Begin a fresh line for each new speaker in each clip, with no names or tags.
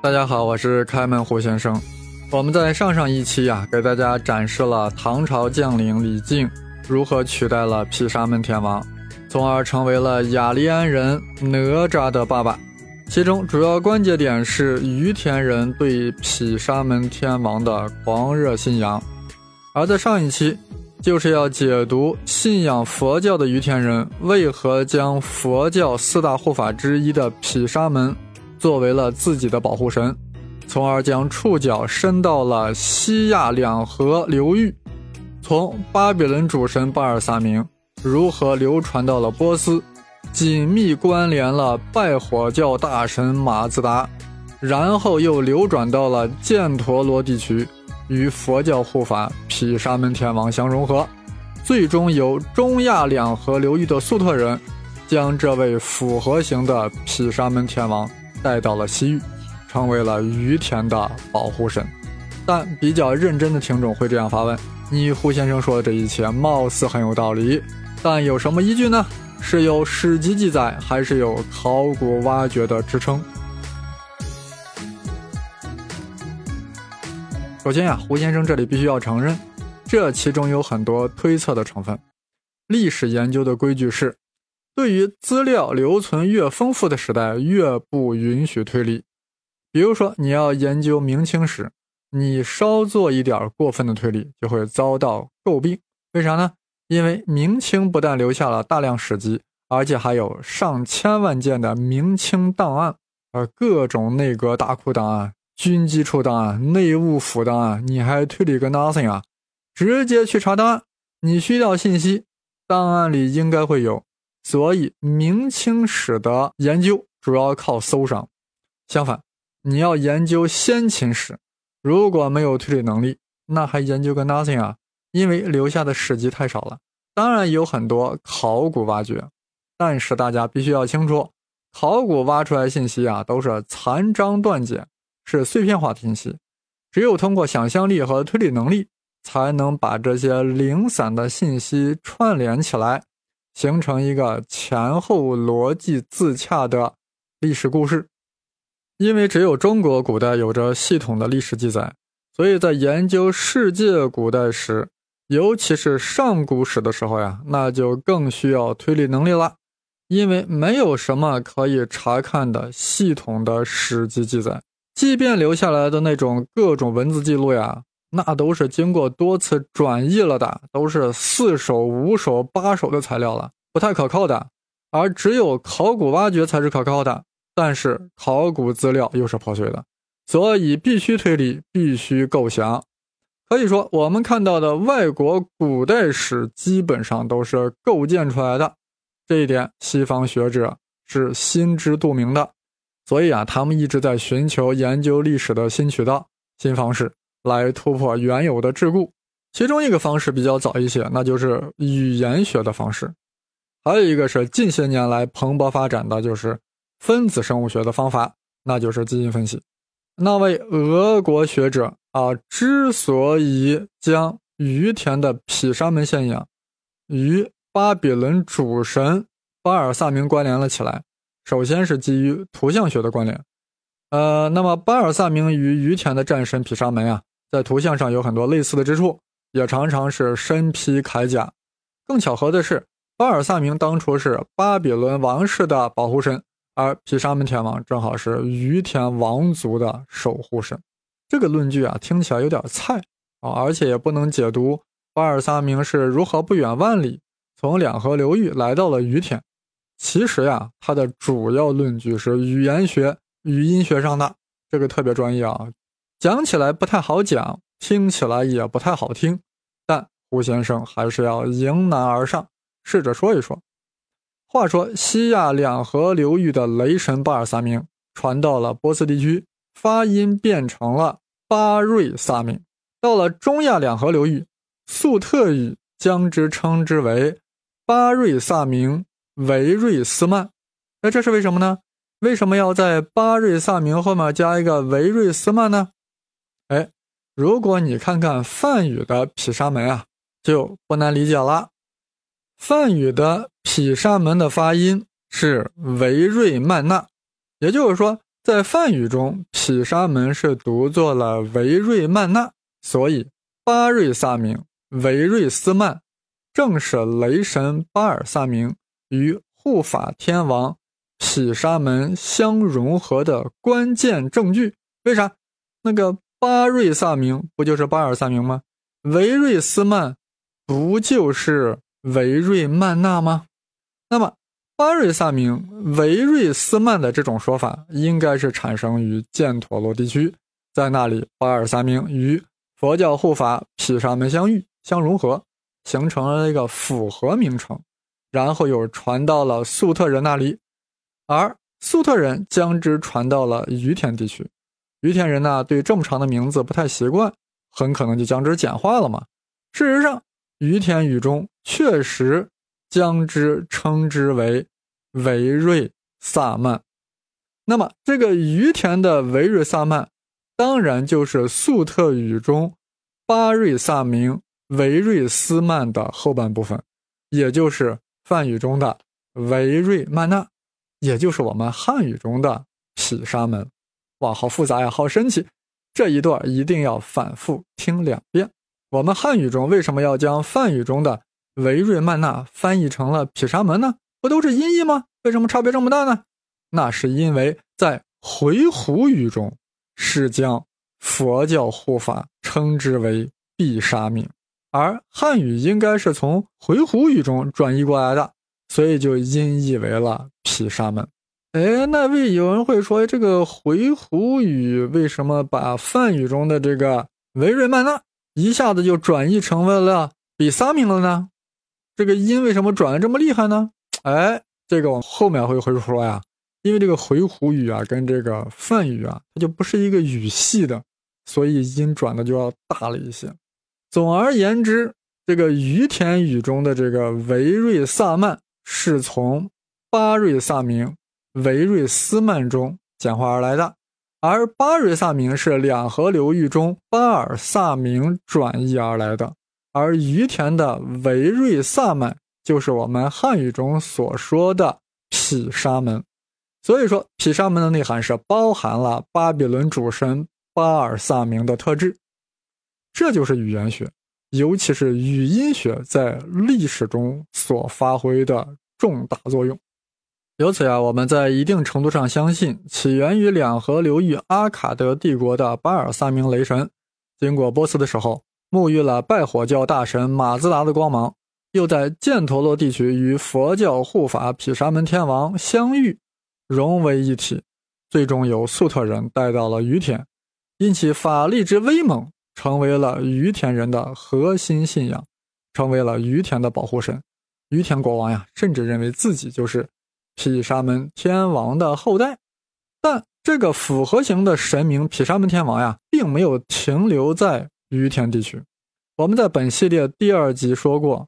大家好，我是开门胡先生。我们在上上一期呀，给大家展示了唐朝将领李靖如何取代了毗沙门天王，从而成为了雅利安人哪吒的爸爸。其中主要关节点是于田人对毗沙门天王的狂热信仰。而在上一期，就是要解读信仰佛教的于田人为何将佛教四大护法之一的毗沙门。作为了自己的保护神，从而将触角伸到了西亚两河流域，从巴比伦主神巴尔萨明如何流传到了波斯，紧密关联了拜火教大神马自达，然后又流转到了犍陀罗地区，与佛教护法毗沙门天王相融合，最终由中亚两河流域的粟特人将这位复合型的毗沙门天王。带到了西域，成为了于田的保护神。但比较认真的听众会这样发问：你胡先生说的这一切貌似很有道理，但有什么依据呢？是有史籍记载，还是有考古挖掘的支撑？首先呀，胡先生这里必须要承认，这其中有很多推测的成分。历史研究的规矩是。对于资料留存越丰富的时代，越不允许推理。比如说，你要研究明清史，你稍做一点过分的推理，就会遭到诟病。为啥呢？因为明清不但留下了大量史籍，而且还有上千万件的明清档案，而各种内阁大库档案、军机处档案、内务府档案，你还推理个 nothing 啊？直接去查档案，你需要信息，档案里应该会有。所以，明清史的研究主要靠搜上。相反，你要研究先秦史，如果没有推理能力，那还研究个 nothing 啊！因为留下的史籍太少了。当然有很多考古挖掘，但是大家必须要清楚，考古挖出来信息啊，都是残章断简，是碎片化的信息。只有通过想象力和推理能力，才能把这些零散的信息串联起来。形成一个前后逻辑自洽的历史故事，因为只有中国古代有着系统的历史记载，所以在研究世界古代史，尤其是上古史的时候呀，那就更需要推理能力了。因为没有什么可以查看的系统的史籍记载，即便留下来的那种各种文字记录呀。那都是经过多次转译了的，都是四手、五手、八手的材料了，不太可靠的。而只有考古挖掘才是可靠的，但是考古资料又是破碎的，所以必须推理，必须构想。可以说，我们看到的外国古代史基本上都是构建出来的，这一点西方学者是心知肚明的。所以啊，他们一直在寻求研究历史的新渠道、新方式。来突破原有的桎梏，其中一个方式比较早一些，那就是语言学的方式；还有一个是近些年来蓬勃发展的，就是分子生物学的方法，那就是基因分析。那位俄国学者啊，之所以将于田的毗沙门信仰与巴比伦主神巴尔萨明关联了起来，首先是基于图像学的关联。呃，那么巴尔萨明与于田的战神毗沙门啊。在图像上有很多类似的之处，也常常是身披铠甲。更巧合的是，巴尔萨明当初是巴比伦王室的保护神，而毗沙门天王正好是于田王族的守护神。这个论据啊，听起来有点菜啊，而且也不能解读巴尔萨明是如何不远万里从两河流域来到了于田。其实呀，它的主要论据是语言学、语音学上的，这个特别专业啊。讲起来不太好讲，听起来也不太好听，但胡先生还是要迎难而上，试着说一说。话说西亚两河流域的雷神巴尔萨明传到了波斯地区，发音变成了巴瑞萨明。到了中亚两河流域，粟特语将之称之为巴瑞萨明维瑞斯曼。那这是为什么呢？为什么要在巴瑞萨明后面加一个维瑞斯曼呢？哎，如果你看看梵语的毗沙门啊，就不难理解了。梵语的毗沙门的发音是维瑞曼纳，也就是说，在梵语中，毗沙门是读作了维瑞曼那，所以巴瑞萨明、维瑞斯曼正是雷神巴尔萨明与护法天王毗沙门相融合的关键证据。为啥？那个巴瑞萨明不就是巴尔萨明吗？维瑞斯曼不就是维瑞曼那吗？那么。巴瑞萨明、维瑞斯曼的这种说法，应该是产生于犍陀罗地区，在那里，巴尔萨明与佛教护法毗沙门相遇、相融合，形成了一个复合名称，然后又传到了粟特人那里，而粟特人将之传到了于田地区，于田人呢对这么长的名字不太习惯，很可能就将之简化了嘛。事实上，于田语中确实。将之称之为维瑞萨曼，那么这个于田的维瑞萨曼，当然就是粟特语中巴瑞萨明维瑞斯曼的后半部分，也就是梵语中的维瑞曼那，也就是我们汉语中的毗沙门。哇，好复杂呀，好神奇！这一段一定要反复听两遍。我们汉语中为什么要将梵语中的？维瑞曼那翻译成了毗沙门呢？不都是音译吗？为什么差别这么大呢？那是因为在回鹘语中是将佛教护法称之为毗沙明，而汉语应该是从回鹘语中转译过来的，所以就音译为了毗沙门。哎，那为有人会说，这个回鹘语为什么把梵语中的这个维瑞曼那一下子就转译成为了比萨明了呢？这个音为什么转的这么厉害呢？哎，这个往后面会会说呀，因为这个回鹘语啊，跟这个梵语啊，它就不是一个语系的，所以音转的就要大了一些。总而言之，这个于田语中的这个维瑞萨曼是从巴瑞萨明、维瑞斯曼中简化而来的，而巴瑞萨明是两河流域中巴尔萨明转译而来的。而于田的维瑞萨曼就是我们汉语中所说的毗沙门，所以说毗沙门的内涵是包含了巴比伦主神巴尔萨明的特质。这就是语言学，尤其是语音学在历史中所发挥的重大作用。由此呀，我们在一定程度上相信，起源于两河流域阿卡德帝国的巴尔萨明雷神，经过波斯的时候。沐浴了拜火教大神马自达的光芒，又在犍陀罗地区与佛教护法毗沙门天王相遇，融为一体，最终由粟特人带到了于田，因其法力之威猛，成为了于田人的核心信仰，成为了于田的保护神。于田国王呀，甚至认为自己就是毗沙门天王的后代。但这个复合型的神明毗沙门天王呀，并没有停留在。于田地区，我们在本系列第二集说过，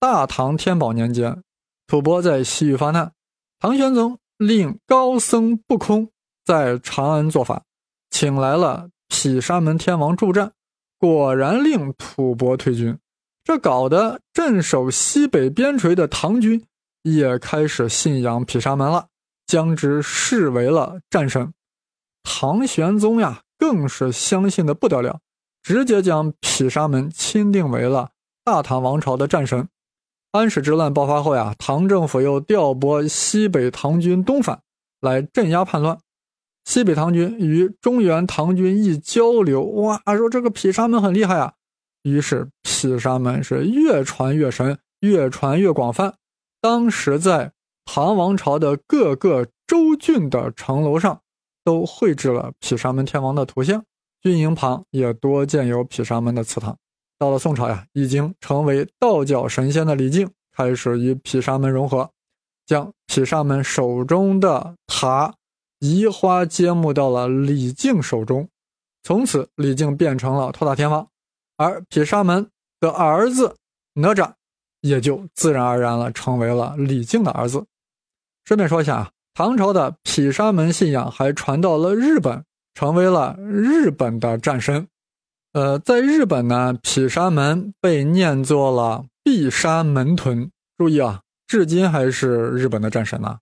大唐天宝年间，吐蕃在西域发难，唐玄宗令高僧不空在长安做法，请来了毗沙门天王助战，果然令吐蕃退军。这搞得镇守西北边陲的唐军也开始信仰毗沙门了，将之视为了战神。唐玄宗呀，更是相信的不得了。直接将毗沙门钦定为了大唐王朝的战神。安史之乱爆发后呀，唐政府又调拨西北唐军东返，来镇压叛乱。西北唐军与中原唐军一交流，哇，说这个毗沙门很厉害啊。于是毗沙门是越传越神，越传越广泛。当时在唐王朝的各个州郡的城楼上，都绘制了毗沙门天王的图像。军营旁也多建有毗沙门的祠堂。到了宋朝呀，已经成为道教神仙的李靖开始与毗沙门融合，将毗沙门手中的塔移花接木到了李靖手中。从此，李靖变成了托塔天王，而毗沙门的儿子哪吒也就自然而然了成为了李靖的儿子。顺便说一下啊，唐朝的毗沙门信仰还传到了日本。成为了日本的战神，呃，在日本呢，毗沙门被念作了毗沙门屯。注意啊，至今还是日本的战神呢。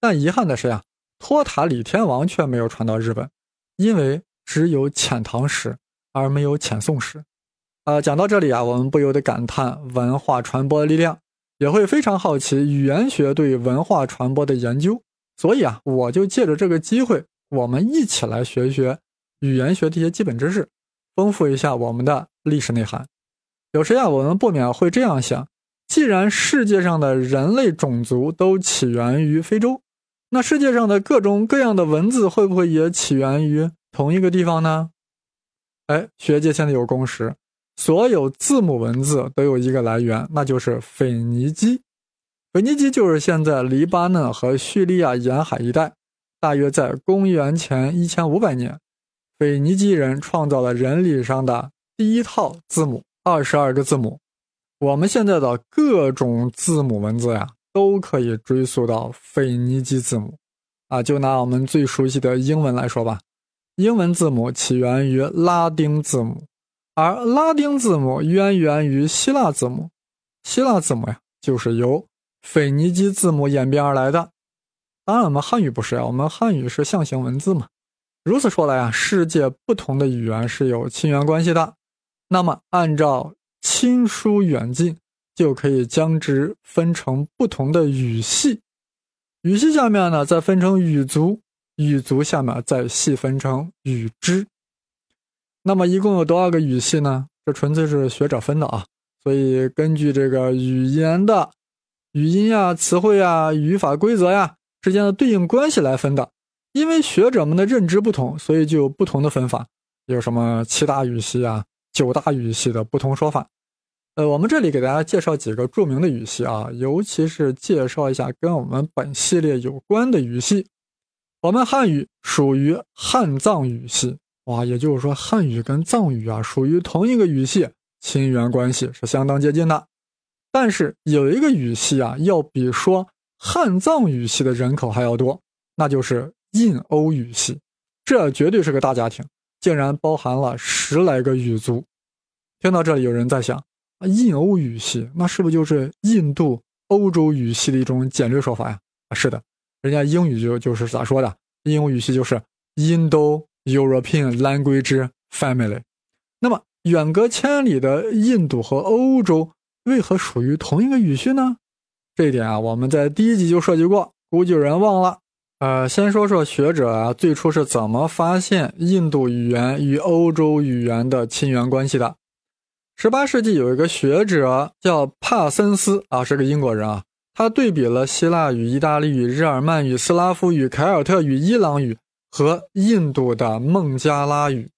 但遗憾的是呀，托塔李天王却没有传到日本，因为只有遣唐使而没有遣宋使。呃，讲到这里啊，我们不由得感叹文化传播的力量，也会非常好奇语言学对文化传播的研究。所以啊，我就借着这个机会，我们一起来学学语言学这些基本知识，丰富一下我们的历史内涵。有时啊，我们不免会这样想：既然世界上的人类种族都起源于非洲，那世界上的各种各样的文字会不会也起源于同一个地方呢？哎，学界现在有共识，所有字母文字都有一个来源，那就是腓尼基。腓尼基就是现在黎巴嫩和叙利亚沿海一带，大约在公元前一千五百年，腓尼基人创造了人历上的第一套字母，二十二个字母。我们现在的各种字母文字呀。都可以追溯到腓尼基字母，啊，就拿我们最熟悉的英文来说吧，英文字母起源于拉丁字母，而拉丁字母渊源于希腊字母，希腊字母呀，就是由腓尼基字母演变而来的。当然，我们汉语不是呀，我们汉语是象形文字嘛。如此说来啊，世界不同的语言是有亲缘关系的。那么，按照亲疏远近。就可以将之分成不同的语系，语系下面呢再分成语族，语族下面再细分成语支。那么一共有多少个语系呢？这纯粹是学者分的啊，所以根据这个语言的语音呀、词汇呀、语法规则呀之间的对应关系来分的。因为学者们的认知不同，所以就有不同的分法，有什么七大语系啊、九大语系的不同说法。呃，我们这里给大家介绍几个著名的语系啊，尤其是介绍一下跟我们本系列有关的语系。我们汉语属于汉藏语系，哇，也就是说汉语跟藏语啊属于同一个语系，亲缘关系是相当接近的。但是有一个语系啊，要比说汉藏语系的人口还要多，那就是印欧语系，这绝对是个大家庭，竟然包含了十来个语族。听到这里，有人在想。印欧语系，那是不是就是印度欧洲语系的一种简略说法呀？啊，是的，人家英语就就是咋说的？印欧语系就是印度 European Language Family。那么远隔千里的印度和欧洲为何属于同一个语系呢？这一点啊，我们在第一集就涉及过，估计有人忘了。呃，先说说学者啊最初是怎么发现印度语言与欧洲语言的亲缘关系的。十八世纪有一个学者叫帕森斯啊，是个英国人啊。他对比了希腊语、意大利语、日耳曼语、斯拉夫语、凯尔特语、伊朗语和印度的孟加拉语，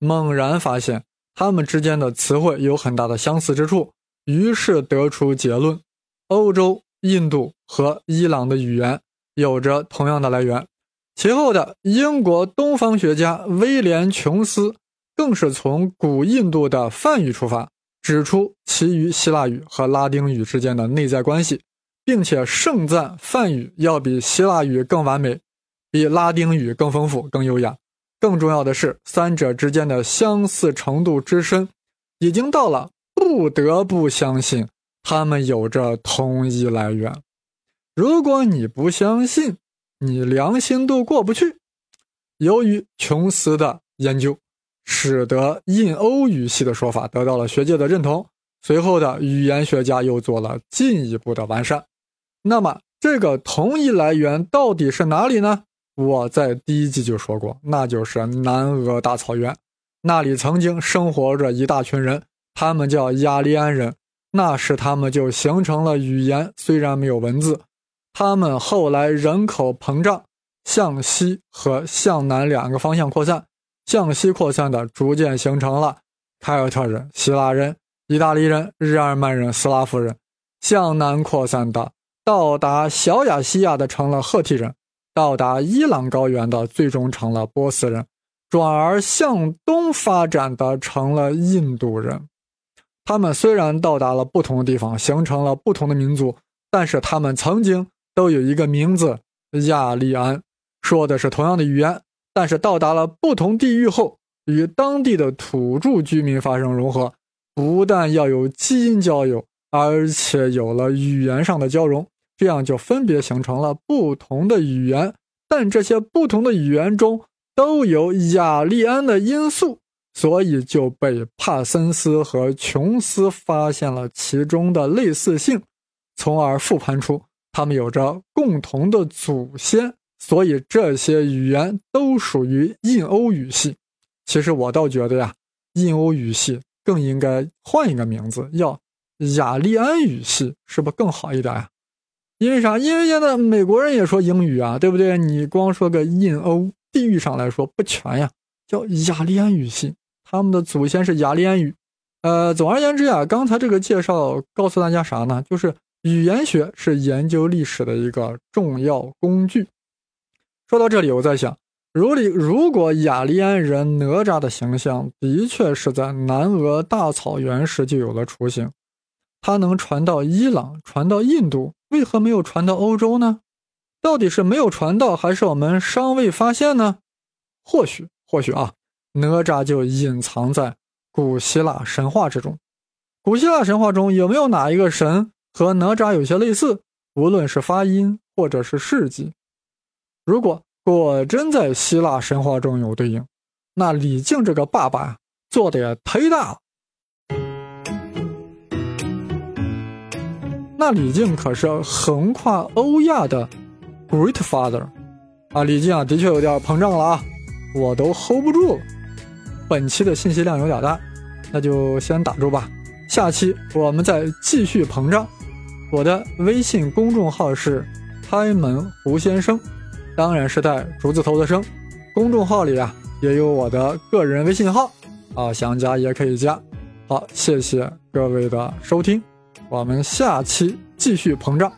猛然发现他们之间的词汇有很大的相似之处，于是得出结论：欧洲、印度和伊朗的语言有着同样的来源。其后的英国东方学家威廉·琼斯。更是从古印度的梵语出发，指出其余希腊语和拉丁语之间的内在关系，并且盛赞梵语要比希腊语更完美，比拉丁语更丰富、更优雅。更重要的是，三者之间的相似程度之深，已经到了不得不相信他们有着同一来源。如果你不相信，你良心都过不去。由于琼斯的研究。使得印欧语系的说法得到了学界的认同。随后的语言学家又做了进一步的完善。那么，这个同一来源到底是哪里呢？我在第一季就说过，那就是南俄大草原，那里曾经生活着一大群人，他们叫雅利安人。那时他们就形成了语言，虽然没有文字。他们后来人口膨胀，向西和向南两个方向扩散。向西扩散的，逐渐形成了凯尔特人、希腊人、意大利人、日耳曼人、斯拉夫人；向南扩散的，到达小亚细亚的成了赫梯人；到达伊朗高原的，最终成了波斯人；转而向东发展的，成了印度人。他们虽然到达了不同的地方，形成了不同的民族，但是他们曾经都有一个名字——亚利安，说的是同样的语言。但是到达了不同地域后，与当地的土著居民发生融合，不但要有基因交友，而且有了语言上的交融，这样就分别形成了不同的语言，但这些不同的语言中都有雅利安的因素，所以就被帕森斯和琼斯发现了其中的类似性，从而复盘出他们有着共同的祖先，所以这些语言都属于印欧语系。其实我倒觉得呀，印欧语系更应该换一个名字，叫雅利安语系，是不是更好一点呀？因为啥？因为现在美国人也说英语啊，对不对？你光说个印欧，地域上来说不全呀，叫雅利安语系，他们的祖先是雅利安语。呃，总而言之呀，刚才这个介绍告诉大家啥呢？就是语言学是研究历史的一个重要工具。说到这里，我在想，如里如果雅利安人哪吒的形象的确是在南俄大草原时就有了雏形，它能传到伊朗，传到印度。为何没有传到欧洲呢？到底是没有传到，还是我们尚未发现呢？或许，或许啊，哪吒就隐藏在古希腊神话之中。古希腊神话中有没有哪一个神和哪吒有些类似？无论是发音或者是事迹，如果果真在希腊神话中有对应，那李靖这个爸爸做的也忒大了。那李靖可是横跨欧亚的 Great Father 啊！李靖啊，的确有点膨胀了啊，我都 hold 不住了。本期的信息量有点大，那就先打住吧。下期我们再继续膨胀。我的微信公众号是开门胡先生，当然是带竹字头的生。公众号里啊也有我的个人微信号啊，想加也可以加。好，谢谢各位的收听。我们下期继续膨胀。